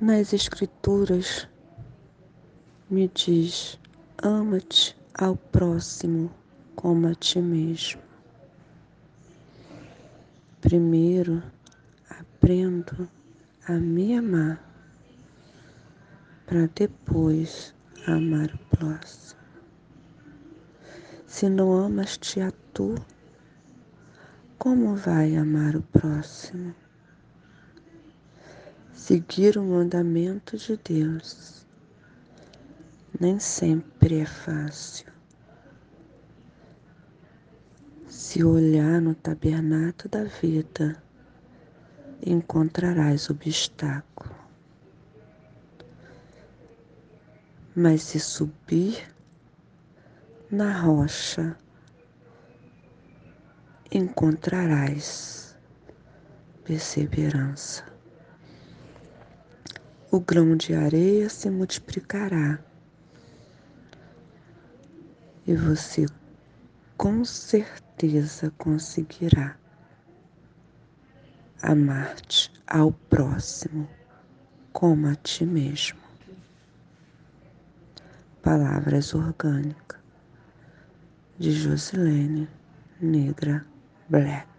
nas Escrituras me diz: ama-te ao próximo como a ti mesmo. Primeiro aprendo a me amar para depois amar o próximo. Se não amas-te a tu, como vai amar o próximo? Seguir o mandamento de Deus nem sempre é fácil. Se olhar no tabernáculo da vida, encontrarás obstáculo. Mas se subir na rocha, encontrarás perseverança o grão de areia se multiplicará e você com certeza conseguirá amar-te ao próximo como a ti mesmo. Palavras orgânicas de Josilene Negra Black.